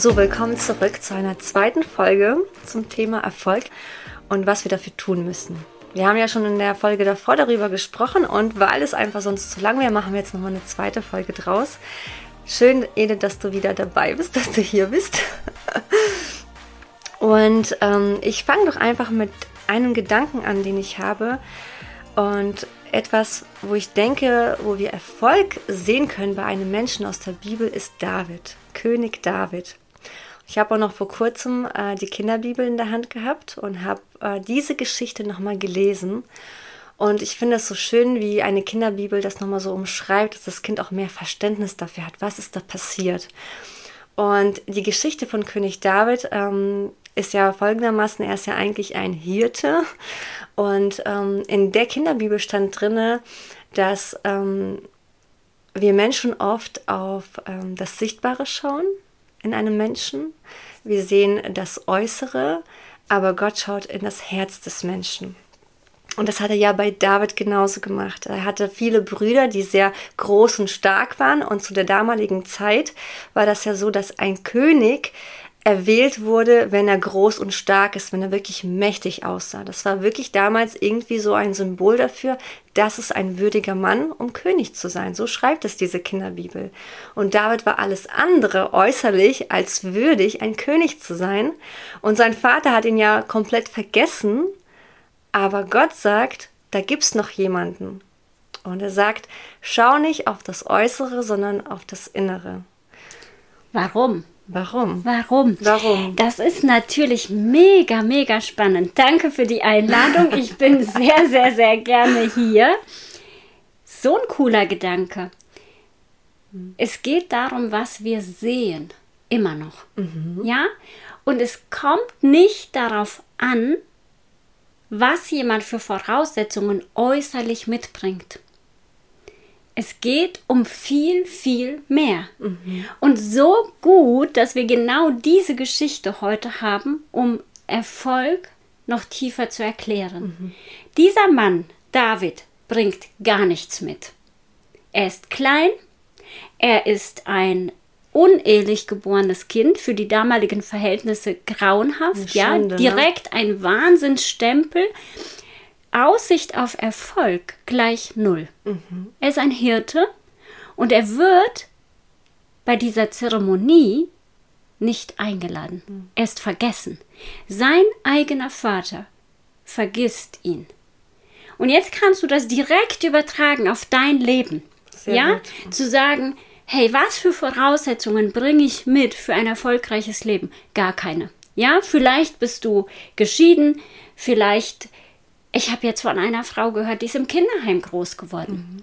So, willkommen zurück zu einer zweiten Folge zum Thema Erfolg und was wir dafür tun müssen. Wir haben ja schon in der Folge davor darüber gesprochen und weil es einfach sonst zu lang wäre, machen wir jetzt nochmal eine zweite Folge draus. Schön, Edith, dass du wieder dabei bist, dass du hier bist. Und ähm, ich fange doch einfach mit einem Gedanken an, den ich habe. Und etwas, wo ich denke, wo wir Erfolg sehen können bei einem Menschen aus der Bibel, ist David, König David. Ich habe auch noch vor kurzem äh, die Kinderbibel in der Hand gehabt und habe äh, diese Geschichte nochmal gelesen. Und ich finde es so schön, wie eine Kinderbibel das nochmal so umschreibt, dass das Kind auch mehr Verständnis dafür hat, was ist da passiert. Und die Geschichte von König David ähm, ist ja folgendermaßen, er ist ja eigentlich ein Hirte. Und ähm, in der Kinderbibel stand drinne, dass ähm, wir Menschen oft auf ähm, das Sichtbare schauen in einem Menschen. Wir sehen das Äußere, aber Gott schaut in das Herz des Menschen. Und das hat er ja bei David genauso gemacht. Er hatte viele Brüder, die sehr groß und stark waren. Und zu der damaligen Zeit war das ja so, dass ein König erwählt wurde, wenn er groß und stark ist, wenn er wirklich mächtig aussah. Das war wirklich damals irgendwie so ein Symbol dafür, das ist ein würdiger Mann, um König zu sein. So schreibt es diese Kinderbibel. Und David war alles andere äußerlich als würdig, ein König zu sein. Und sein Vater hat ihn ja komplett vergessen. Aber Gott sagt, da gibt's noch jemanden. Und er sagt, schau nicht auf das Äußere, sondern auf das Innere. Warum? Warum? Warum? Warum? Das ist natürlich mega, mega spannend. Danke für die Einladung. Ich bin sehr, sehr, sehr gerne hier. So ein cooler Gedanke. Es geht darum, was wir sehen. Immer noch. Mhm. Ja? Und es kommt nicht darauf an, was jemand für Voraussetzungen äußerlich mitbringt. Es geht um viel, viel mehr. Mhm. Und so gut, dass wir genau diese Geschichte heute haben, um Erfolg noch tiefer zu erklären. Mhm. Dieser Mann, David, bringt gar nichts mit. Er ist klein, er ist ein unehelich geborenes Kind, für die damaligen Verhältnisse grauenhaft, Schande, ja, ne? direkt ein Wahnsinnsstempel. Aussicht auf Erfolg gleich null. Mhm. Er ist ein Hirte und er wird bei dieser Zeremonie nicht eingeladen. Mhm. Er ist vergessen. Sein eigener Vater vergisst ihn. Und jetzt kannst du das direkt übertragen auf dein Leben. Sehr ja, gut. zu sagen, hey, was für Voraussetzungen bringe ich mit für ein erfolgreiches Leben? Gar keine. Ja, vielleicht bist du geschieden, vielleicht ich habe jetzt von einer Frau gehört, die ist im Kinderheim groß geworden.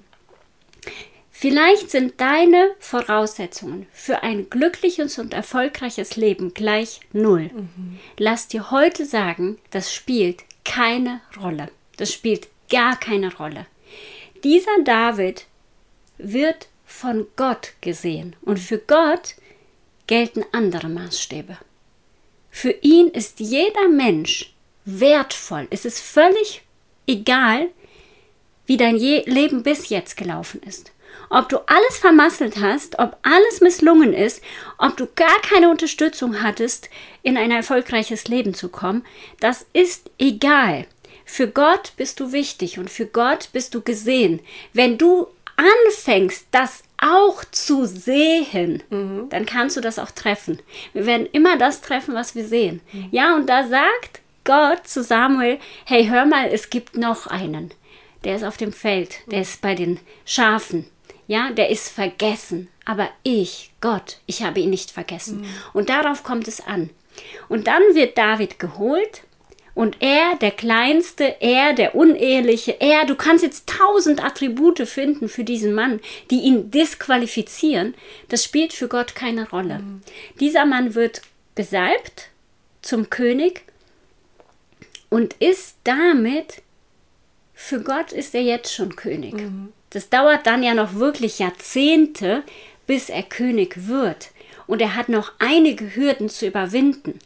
Mhm. Vielleicht sind deine Voraussetzungen für ein glückliches und erfolgreiches Leben gleich null. Mhm. Lass dir heute sagen, das spielt keine Rolle. Das spielt gar keine Rolle. Dieser David wird von Gott gesehen und für Gott gelten andere Maßstäbe. Für ihn ist jeder Mensch wertvoll. Es ist völlig egal, wie dein Leben bis jetzt gelaufen ist. Ob du alles vermasselt hast, ob alles misslungen ist, ob du gar keine Unterstützung hattest, in ein erfolgreiches Leben zu kommen, das ist egal. Für Gott bist du wichtig und für Gott bist du gesehen. Wenn du anfängst, das auch zu sehen, mhm. dann kannst du das auch treffen. Wir werden immer das treffen, was wir sehen. Mhm. Ja, und da sagt Gott zu Samuel, hey, hör mal, es gibt noch einen. Der ist auf dem Feld, der ist bei den Schafen. Ja, der ist vergessen. Aber ich, Gott, ich habe ihn nicht vergessen. Mhm. Und darauf kommt es an. Und dann wird David geholt und er, der Kleinste, er, der Uneheliche, er, du kannst jetzt tausend Attribute finden für diesen Mann, die ihn disqualifizieren. Das spielt für Gott keine Rolle. Mhm. Dieser Mann wird gesalbt zum König und ist damit, für Gott ist er jetzt schon König. Mhm. Das dauert dann ja noch wirklich Jahrzehnte, bis er König wird. Und er hat noch einige Hürden zu überwinden.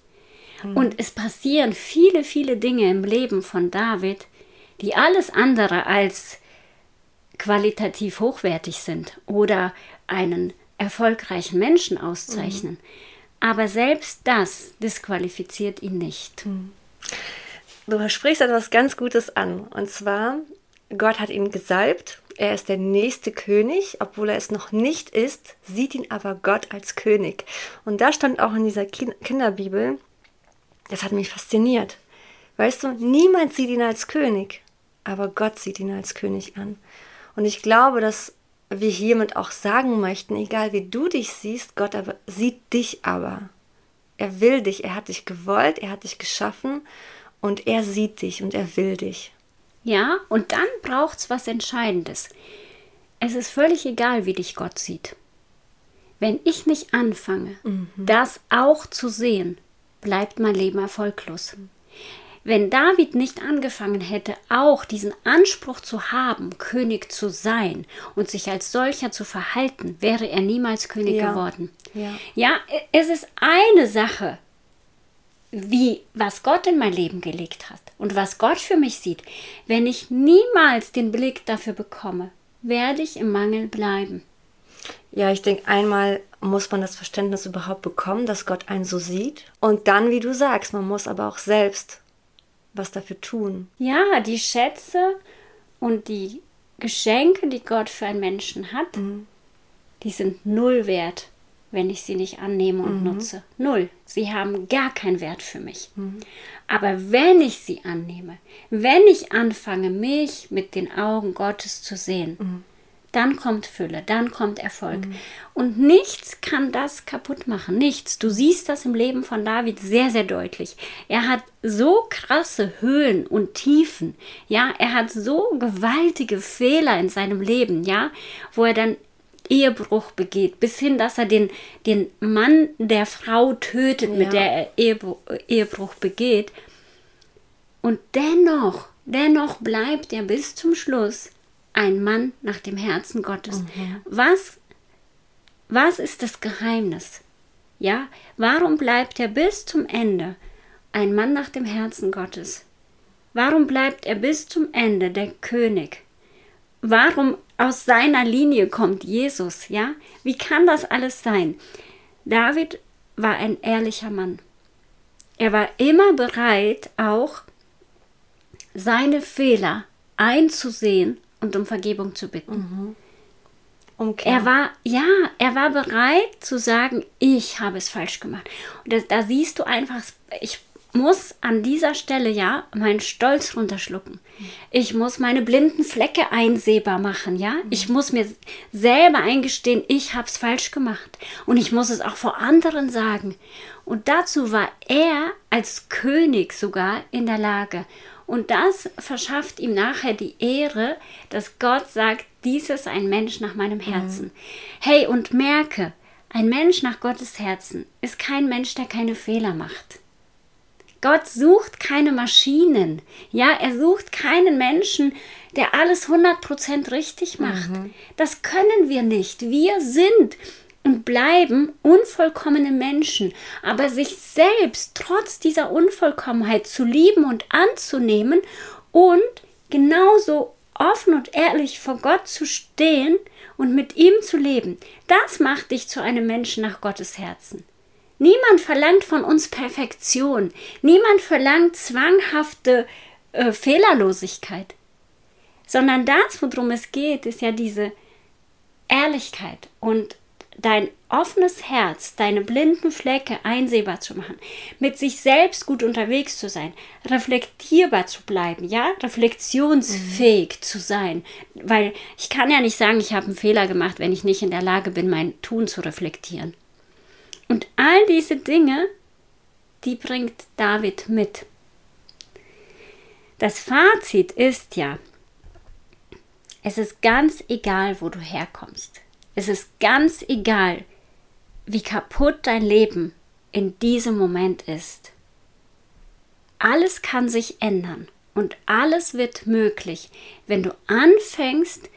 Mhm. Und es passieren viele, viele Dinge im Leben von David, die alles andere als qualitativ hochwertig sind oder einen erfolgreichen Menschen auszeichnen. Mhm. Aber selbst das disqualifiziert ihn nicht. Du sprichst etwas ganz Gutes an. Und zwar, Gott hat ihn gesalbt. Er ist der nächste König, obwohl er es noch nicht ist, sieht ihn aber Gott als König. Und da stand auch in dieser Kinderbibel, das hat mich fasziniert. Weißt du, niemand sieht ihn als König, aber Gott sieht ihn als König an. Und ich glaube, dass wir hiermit auch sagen möchten, egal wie du dich siehst, Gott aber sieht dich aber. Er will dich, er hat dich gewollt, er hat dich geschaffen und er sieht dich und er will dich. Ja, und dann braucht es was Entscheidendes. Es ist völlig egal, wie dich Gott sieht. Wenn ich nicht anfange, mhm. das auch zu sehen, bleibt mein Leben erfolglos. Wenn David nicht angefangen hätte, auch diesen Anspruch zu haben, König zu sein und sich als solcher zu verhalten, wäre er niemals König ja. geworden. Ja. ja, es ist eine Sache, wie was Gott in mein Leben gelegt hat und was Gott für mich sieht. Wenn ich niemals den Blick dafür bekomme, werde ich im Mangel bleiben. Ja, ich denke, einmal muss man das Verständnis überhaupt bekommen, dass Gott einen so sieht. Und dann, wie du sagst, man muss aber auch selbst was dafür tun. Ja, die Schätze und die Geschenke, die Gott für einen Menschen hat, mhm. die sind null wert, wenn ich sie nicht annehme und mhm. nutze. Null. Sie haben gar keinen Wert für mich. Mhm. Aber wenn ich sie annehme, wenn ich anfange, mich mit den Augen Gottes zu sehen, mhm dann kommt Fülle, dann kommt Erfolg. Mhm. Und nichts kann das kaputt machen. Nichts. Du siehst das im Leben von David sehr, sehr deutlich. Er hat so krasse Höhen und Tiefen. Ja, er hat so gewaltige Fehler in seinem Leben, ja, wo er dann Ehebruch begeht, bis hin, dass er den, den Mann der Frau tötet, ja. mit der er Ehebruch, Ehebruch begeht. Und dennoch, dennoch bleibt er bis zum Schluss ein Mann nach dem Herzen Gottes. Mhm. Was, was ist das Geheimnis? Ja, warum bleibt er bis zum Ende ein Mann nach dem Herzen Gottes? Warum bleibt er bis zum Ende der König? Warum aus seiner Linie kommt Jesus? Ja, wie kann das alles sein? David war ein ehrlicher Mann. Er war immer bereit, auch seine Fehler einzusehen und um Vergebung zu bitten. Mhm. Okay. Er war, ja, er war bereit zu sagen, ich habe es falsch gemacht. Und das, da siehst du einfach, ich muss an dieser Stelle ja meinen Stolz runterschlucken. Ich muss meine blinden Flecke einsehbar machen, ja? Mhm. Ich muss mir selber eingestehen, ich habe es falsch gemacht. Und ich muss es auch vor anderen sagen. Und dazu war er als König sogar in der Lage. Und das verschafft ihm nachher die Ehre, dass Gott sagt, dies ist ein Mensch nach meinem Herzen. Mhm. Hey, und merke, ein Mensch nach Gottes Herzen ist kein Mensch, der keine Fehler macht. Gott sucht keine Maschinen. Ja, er sucht keinen Menschen, der alles 100% richtig macht. Mhm. Das können wir nicht. Wir sind und bleiben unvollkommene Menschen, aber sich selbst trotz dieser Unvollkommenheit zu lieben und anzunehmen und genauso offen und ehrlich vor Gott zu stehen und mit ihm zu leben, das macht dich zu einem Menschen nach Gottes Herzen. Niemand verlangt von uns Perfektion, niemand verlangt zwanghafte äh, Fehlerlosigkeit, sondern das, worum es geht, ist ja diese Ehrlichkeit und dein offenes Herz, deine blinden Flecke einsehbar zu machen, mit sich selbst gut unterwegs zu sein, reflektierbar zu bleiben, ja, reflexionsfähig mhm. zu sein, weil ich kann ja nicht sagen, ich habe einen Fehler gemacht, wenn ich nicht in der Lage bin, mein Tun zu reflektieren. Und all diese Dinge, die bringt David mit. Das Fazit ist ja, es ist ganz egal, wo du herkommst. Es ist ganz egal, wie kaputt dein Leben in diesem Moment ist. Alles kann sich ändern und alles wird möglich, wenn du anfängst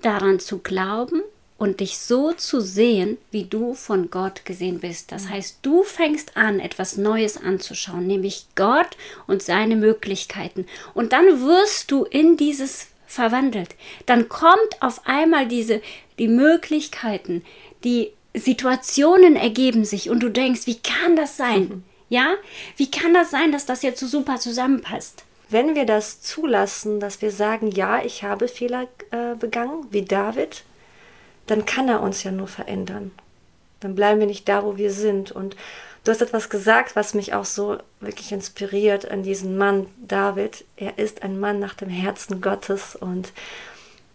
daran zu glauben und dich so zu sehen, wie du von Gott gesehen bist. Das heißt, du fängst an, etwas Neues anzuschauen, nämlich Gott und seine Möglichkeiten. Und dann wirst du in dieses verwandelt. Dann kommt auf einmal diese, die Möglichkeiten, die Situationen ergeben sich und du denkst, wie kann das sein? Mhm. Ja, wie kann das sein, dass das jetzt so super zusammenpasst? Wenn wir das zulassen, dass wir sagen, ja, ich habe Fehler äh, begangen, wie David, dann kann er uns ja nur verändern. Dann bleiben wir nicht da, wo wir sind. Und du hast etwas gesagt, was mich auch so wirklich inspiriert an diesen Mann, David. Er ist ein Mann nach dem Herzen Gottes und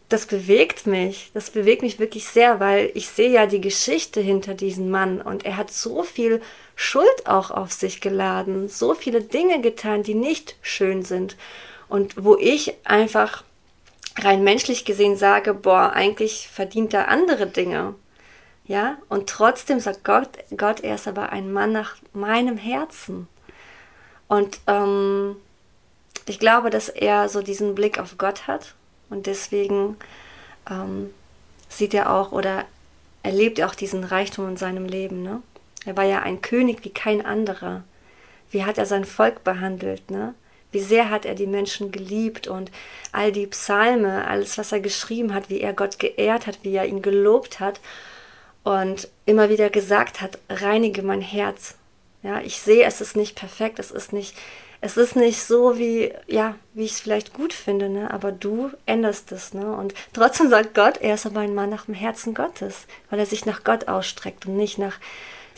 das bewegt mich. Das bewegt mich wirklich sehr, weil ich sehe ja die Geschichte hinter diesem Mann und er hat so viel Schuld auch auf sich geladen, so viele Dinge getan, die nicht schön sind und wo ich einfach rein menschlich gesehen sage, boah, eigentlich verdient er andere Dinge. Ja, und trotzdem sagt Gott, Gott, er ist aber ein Mann nach meinem Herzen. Und ähm, ich glaube, dass er so diesen Blick auf Gott hat und deswegen ähm, sieht er auch oder erlebt er auch diesen Reichtum in seinem Leben. Ne? Er war ja ein König wie kein anderer. Wie hat er sein Volk behandelt? Ne? Wie sehr hat er die Menschen geliebt und all die Psalme, alles, was er geschrieben hat, wie er Gott geehrt hat, wie er ihn gelobt hat und immer wieder gesagt hat, reinige mein Herz. Ja, ich sehe, es ist nicht perfekt, es ist nicht es ist nicht so, wie, ja, wie ich es vielleicht gut finde, ne? aber du änderst es. Ne? Und trotzdem sagt Gott, er ist aber ein Mann nach dem Herzen Gottes, weil er sich nach Gott ausstreckt und nicht nach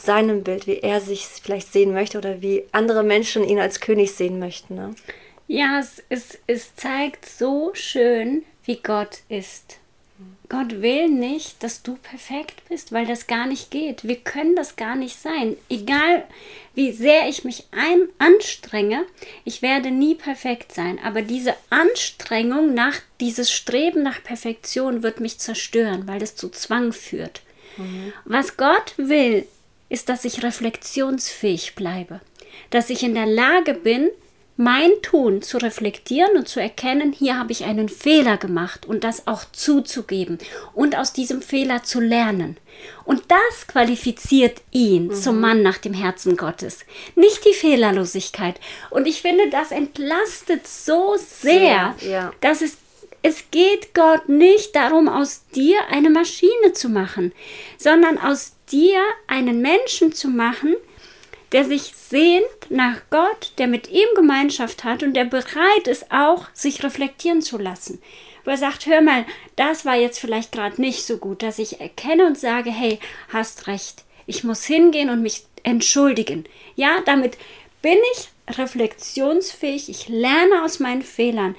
seinem Bild, wie er sich vielleicht sehen möchte oder wie andere Menschen ihn als König sehen möchten. Ne? Ja, es, es, es zeigt so schön, wie Gott ist. Gott will nicht, dass du perfekt bist, weil das gar nicht geht. Wir können das gar nicht sein. Egal wie sehr ich mich ein anstrenge, ich werde nie perfekt sein. Aber diese Anstrengung nach, dieses Streben nach Perfektion wird mich zerstören, weil es zu Zwang führt. Mhm. Was Gott will, ist, dass ich reflexionsfähig bleibe. Dass ich in der Lage bin, mein Tun zu reflektieren und zu erkennen, hier habe ich einen Fehler gemacht und das auch zuzugeben und aus diesem Fehler zu lernen. Und das qualifiziert ihn mhm. zum Mann nach dem Herzen Gottes, nicht die Fehlerlosigkeit. Und ich finde, das entlastet so sehr, sehr ja. dass es es geht Gott nicht darum, aus dir eine Maschine zu machen, sondern aus dir einen Menschen zu machen, der sich sehnt nach Gott, der mit ihm Gemeinschaft hat und der bereit ist auch, sich reflektieren zu lassen. Wo er sagt, hör mal, das war jetzt vielleicht gerade nicht so gut, dass ich erkenne und sage, hey, hast recht, ich muss hingehen und mich entschuldigen. Ja, damit bin ich reflexionsfähig, ich lerne aus meinen Fehlern.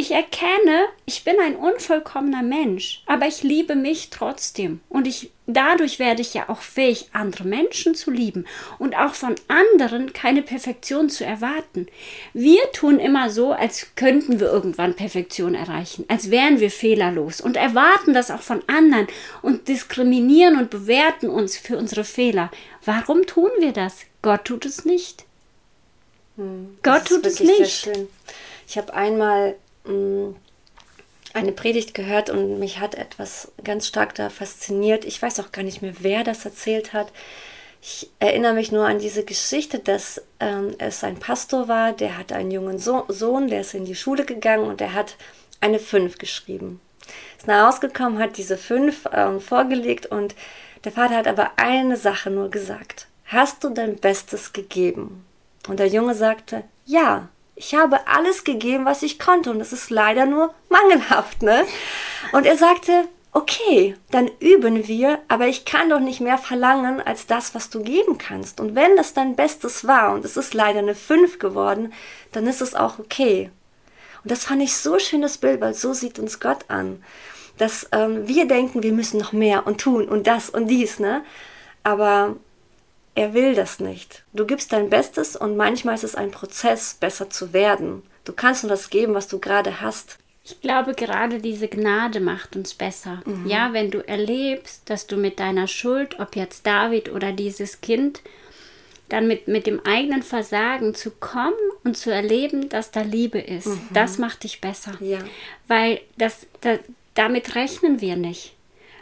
Ich erkenne, ich bin ein unvollkommener Mensch, aber ich liebe mich trotzdem. Und ich, dadurch werde ich ja auch fähig, andere Menschen zu lieben und auch von anderen keine Perfektion zu erwarten. Wir tun immer so, als könnten wir irgendwann Perfektion erreichen, als wären wir fehlerlos und erwarten das auch von anderen und diskriminieren und bewerten uns für unsere Fehler. Warum tun wir das? Gott tut es nicht. Hm, Gott tut es nicht. Ich habe einmal eine Predigt gehört und mich hat etwas ganz stark da fasziniert. Ich weiß auch gar nicht mehr, wer das erzählt hat. Ich erinnere mich nur an diese Geschichte, dass ähm, es ein Pastor war, der hat einen jungen so Sohn, der ist in die Schule gegangen und der hat eine 5 geschrieben. Ist nach Hause gekommen, hat diese 5 ähm, vorgelegt und der Vater hat aber eine Sache nur gesagt. Hast du dein Bestes gegeben? Und der Junge sagte, ja. Ich habe alles gegeben, was ich konnte und es ist leider nur mangelhaft, ne? Und er sagte, okay, dann üben wir, aber ich kann doch nicht mehr verlangen als das, was du geben kannst. Und wenn das dein Bestes war und es ist leider eine 5 geworden, dann ist es auch okay. Und das fand ich so schönes Bild, weil so sieht uns Gott an. Dass ähm, wir denken, wir müssen noch mehr und tun und das und dies, ne? Aber er will das nicht. Du gibst dein Bestes und manchmal ist es ein Prozess, besser zu werden. Du kannst nur das geben, was du gerade hast. Ich glaube, gerade diese Gnade macht uns besser. Mhm. Ja, wenn du erlebst, dass du mit deiner Schuld, ob jetzt David oder dieses Kind, dann mit, mit dem eigenen Versagen zu kommen und zu erleben, dass da Liebe ist, mhm. das macht dich besser. Ja. Weil das, das, damit rechnen wir nicht.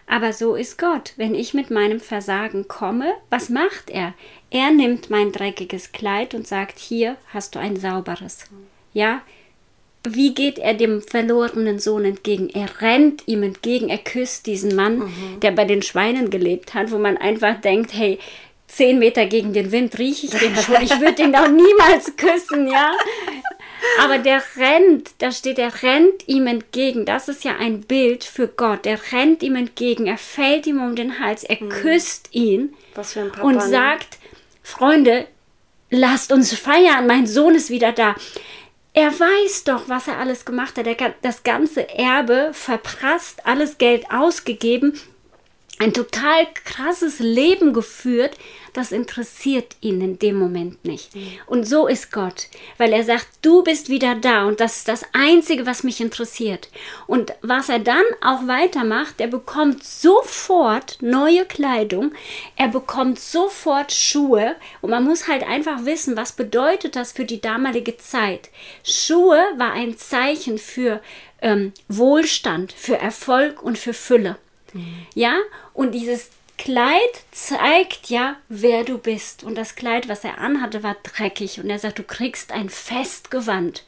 Aber so ist Gott. Wenn ich mit meinem Versagen komme, was macht er? Er nimmt mein dreckiges Kleid und sagt, hier hast du ein sauberes. Ja, wie geht er dem verlorenen Sohn entgegen? Er rennt ihm entgegen, er küsst diesen Mann, mhm. der bei den Schweinen gelebt hat, wo man einfach denkt, hey, zehn Meter gegen den Wind rieche ich den schon, ich würde ihn doch niemals küssen, ja. Aber der rennt, da steht, er rennt ihm entgegen. Das ist ja ein Bild für Gott. Er rennt ihm entgegen, er fällt ihm um den Hals, er mhm. küsst ihn Papa, und ne? sagt, Freunde, lasst uns feiern, mein Sohn ist wieder da. Er weiß doch, was er alles gemacht hat. Er hat das ganze Erbe verprasst, alles Geld ausgegeben, ein total krasses Leben geführt, das interessiert ihn in dem Moment nicht. Und so ist Gott, weil er sagt, du bist wieder da und das ist das Einzige, was mich interessiert. Und was er dann auch weitermacht, er bekommt sofort neue Kleidung, er bekommt sofort Schuhe und man muss halt einfach wissen, was bedeutet das für die damalige Zeit. Schuhe war ein Zeichen für ähm, Wohlstand, für Erfolg und für Fülle. Ja, und dieses Kleid zeigt ja, wer du bist. Und das Kleid, was er anhatte, war dreckig. Und er sagt, du kriegst ein Festgewand,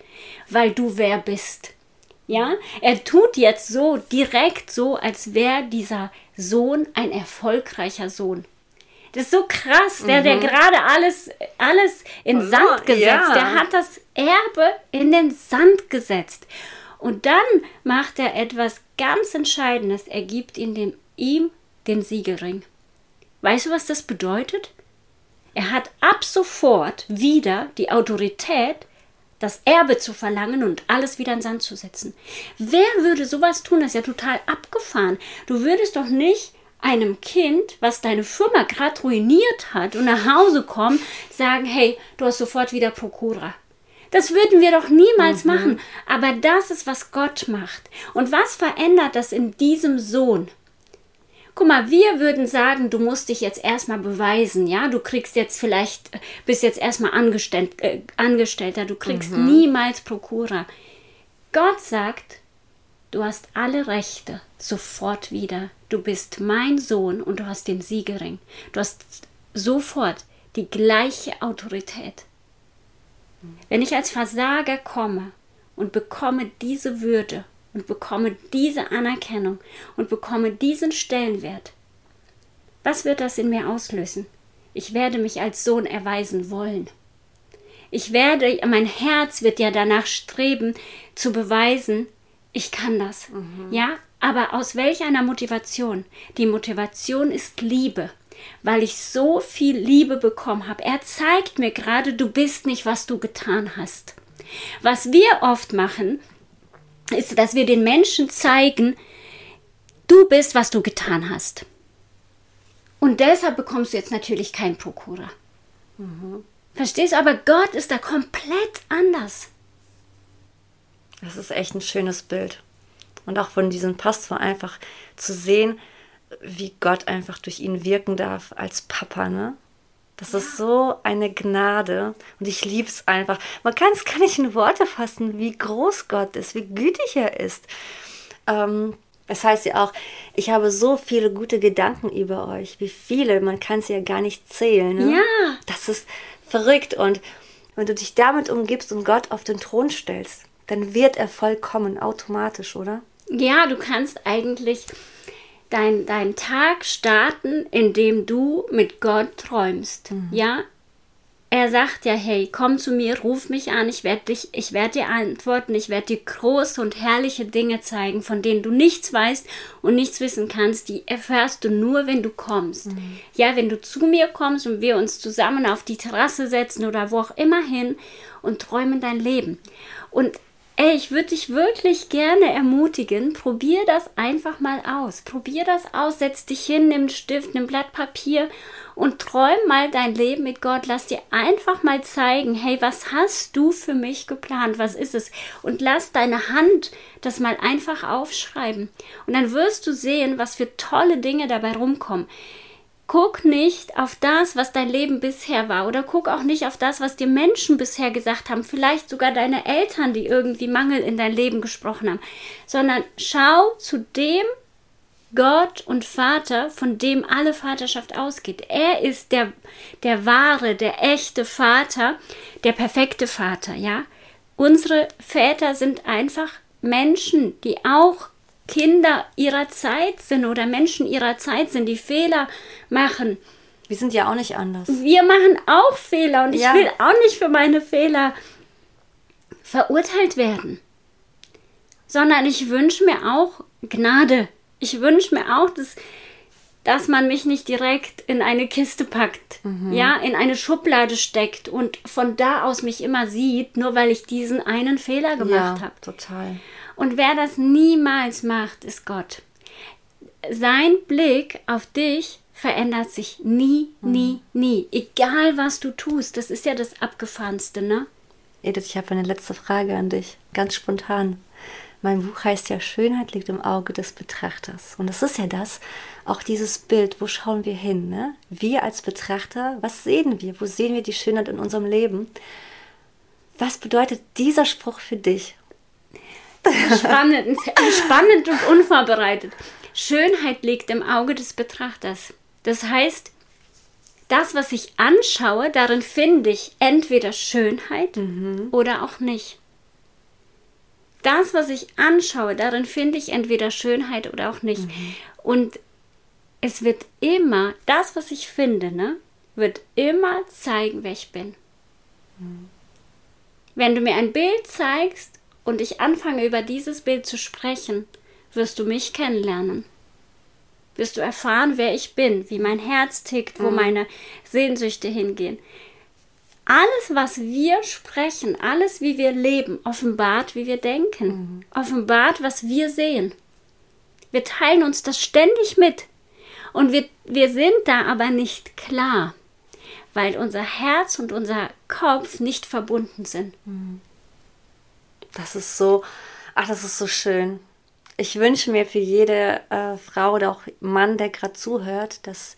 weil du wer bist. Ja, er tut jetzt so direkt so, als wäre dieser Sohn ein erfolgreicher Sohn. Das ist so krass, der, der mhm. gerade alles, alles in Sand gesetzt, ja. der hat das Erbe in den Sand gesetzt. Und dann macht er etwas ganz Entscheidendes. Er gibt ihn dem, ihm den Siegelring. Weißt du, was das bedeutet? Er hat ab sofort wieder die Autorität, das Erbe zu verlangen und alles wieder in Sand zu setzen. Wer würde sowas tun? Das ist ja total abgefahren. Du würdest doch nicht einem Kind, was deine Firma gerade ruiniert hat und nach Hause kommen, sagen, hey, du hast sofort wieder Prokura. Das würden wir doch niemals mhm. machen. Aber das ist, was Gott macht. Und was verändert das in diesem Sohn? Guck mal, wir würden sagen, du musst dich jetzt erstmal beweisen, ja, du kriegst jetzt vielleicht, bist jetzt erstmal Angestellt, äh, Angestellter, du kriegst mhm. niemals Prokura. Gott sagt, du hast alle Rechte sofort wieder. Du bist mein Sohn und du hast den Siegelring. Du hast sofort die gleiche Autorität. Wenn ich als Versager komme und bekomme diese Würde und bekomme diese Anerkennung und bekomme diesen Stellenwert, was wird das in mir auslösen? Ich werde mich als Sohn erweisen wollen. Ich werde, mein Herz wird ja danach streben, zu beweisen, ich kann das. Mhm. Ja, aber aus welch einer Motivation? Die Motivation ist Liebe, weil ich so viel Liebe bekommen habe. Er zeigt mir gerade, du bist nicht, was du getan hast. Was wir oft machen, ist, dass wir den Menschen zeigen, du bist, was du getan hast. Und deshalb bekommst du jetzt natürlich keinen Prokura. Mhm. Verstehst du? Aber Gott ist da komplett anders. Das ist echt ein schönes Bild. Und auch von diesem Pastor einfach zu sehen, wie Gott einfach durch ihn wirken darf als Papa, ne? Das ja. ist so eine Gnade und ich liebe es einfach. Man kann es gar nicht in Worte fassen, wie groß Gott ist, wie gütig er ist. Ähm, es heißt ja auch, ich habe so viele gute Gedanken über euch. Wie viele, man kann es ja gar nicht zählen. Ne? Ja. Das ist verrückt. Und wenn du dich damit umgibst und Gott auf den Thron stellst, dann wird Erfolg kommen, automatisch, oder? Ja, du kannst eigentlich dein, dein Tag starten, indem du mit Gott träumst. Mhm. Ja, er sagt ja, hey, komm zu mir, ruf mich an, ich werde dich, ich werde dir antworten, ich werde dir große und herrliche Dinge zeigen, von denen du nichts weißt und nichts wissen kannst, die erfährst du nur, wenn du kommst. Mhm. Ja, wenn du zu mir kommst und wir uns zusammen auf die Terrasse setzen oder wo auch immer hin und träumen dein Leben. Und Ey, ich würde dich wirklich gerne ermutigen, probier das einfach mal aus. Probier das aus, setz dich hin, nimm einen Stift, nimm ein Blatt Papier und träum mal dein Leben mit Gott. Lass dir einfach mal zeigen, hey, was hast du für mich geplant? Was ist es? Und lass deine Hand das mal einfach aufschreiben. Und dann wirst du sehen, was für tolle Dinge dabei rumkommen. Guck nicht auf das, was dein Leben bisher war oder guck auch nicht auf das, was dir Menschen bisher gesagt haben, vielleicht sogar deine Eltern, die irgendwie Mangel in dein Leben gesprochen haben, sondern schau zu dem Gott und Vater, von dem alle Vaterschaft ausgeht. Er ist der, der wahre, der echte Vater, der perfekte Vater, ja. Unsere Väter sind einfach Menschen, die auch Kinder ihrer Zeit sind oder Menschen ihrer Zeit sind, die Fehler machen. Wir sind ja auch nicht anders. Wir machen auch Fehler und Ja. ich will auch nicht für meine Fehler verurteilt werden, sondern ich wünsche mir auch Gnade. Ich wünsche mir auch, dass, dass man mich nicht direkt in eine Kiste packt, ja, in eine Schublade steckt und von da aus mich immer sieht, nur weil ich diesen einen Fehler gemacht ja, habe. total. Und wer das niemals macht, ist Gott. Sein Blick auf dich verändert sich nie, nie, nie. Egal was du tust. Das ist ja das Abgefahrenste, ne? Edith, ich habe eine letzte Frage an dich, ganz spontan. Mein Buch heißt ja Schönheit liegt im Auge des Betrachters. Und das ist ja das, auch dieses Bild, wo schauen wir hin? Ne? Wir als Betrachter, was sehen wir? Wo sehen wir die Schönheit in unserem Leben? Was bedeutet dieser Spruch für dich? Spannend, spannend und unvorbereitet. Schönheit liegt im Auge des Betrachters. Das heißt, das, was ich anschaue, darin finde ich entweder Schönheit oder auch nicht. Das, was ich anschaue, darin finde ich entweder Schönheit oder auch nicht. Und es wird immer, das, was ich finde, ne, wird immer zeigen, wer ich bin. Wenn du mir ein Bild zeigst und ich anfange über dieses Bild zu sprechen, wirst du mich kennenlernen. Wirst du erfahren, wer ich bin, wie mein Herz tickt, wo meine Sehnsüchte hingehen. Alles, was wir sprechen, alles, wie wir leben, offenbart, wie wir denken, offenbart, was wir sehen. Wir teilen uns das ständig mit. Und wir, wir sind da aber nicht klar, weil unser Herz und unser Kopf nicht verbunden sind. Das ist so, ach, das ist so schön. Ich wünsche mir für jede äh, Frau oder auch Mann, der gerade zuhört, dass,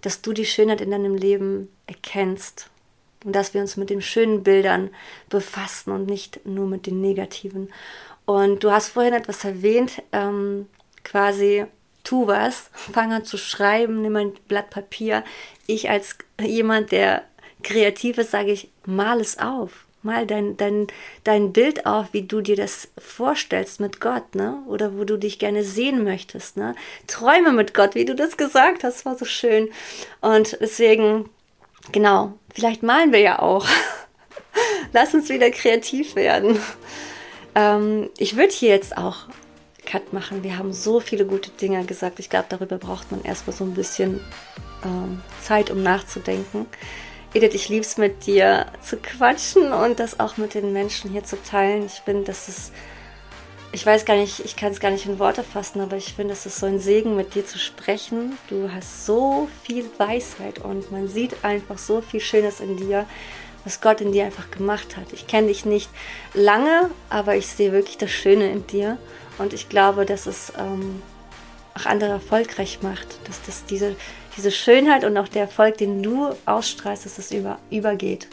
dass du die Schönheit in deinem Leben erkennst. Und dass wir uns mit den schönen Bildern befassen und nicht nur mit den negativen. Und du hast vorhin etwas erwähnt, ähm, quasi, tu was, fang an zu schreiben, nimm ein Blatt Papier. Ich als jemand, der kreativ ist, sage ich, mal es auf. Mal dein, dein, dein Bild auf, wie du dir das vorstellst mit Gott, ne? Oder wo du dich gerne sehen möchtest, ne? Träume mit Gott, wie du das gesagt hast, war so schön. Und deswegen, genau, vielleicht malen wir ja auch. Lass uns wieder kreativ werden. Ähm, ich würde hier jetzt auch Cut machen. Wir haben so viele gute Dinge gesagt. Ich glaube, darüber braucht man erstmal so ein bisschen ähm, Zeit, um nachzudenken. Edith, ich liebe es mit dir zu quatschen und das auch mit den Menschen hier zu teilen. Ich finde, das ist, ich weiß gar nicht, ich kann es gar nicht in Worte fassen, aber ich finde, es ist so ein Segen, mit dir zu sprechen. Du hast so viel Weisheit und man sieht einfach so viel Schönes in dir, was Gott in dir einfach gemacht hat. Ich kenne dich nicht lange, aber ich sehe wirklich das Schöne in dir und ich glaube, dass es ähm, auch andere erfolgreich macht, dass das diese diese Schönheit und auch der Erfolg, den du ausstrahlst, dass es über, übergeht.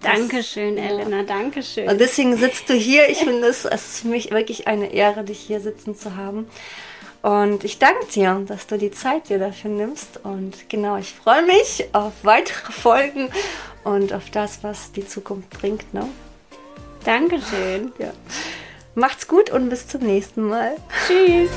Dankeschön, Elena, Dankeschön. Und deswegen sitzt du hier. Ich finde es, es ist für mich wirklich eine Ehre, dich hier sitzen zu haben. Und ich danke dir, dass du die Zeit dir dafür nimmst. Und genau, ich freue mich auf weitere Folgen und auf das, was die Zukunft bringt. Ne? Dankeschön. Ja. Macht's gut und bis zum nächsten Mal. Tschüss.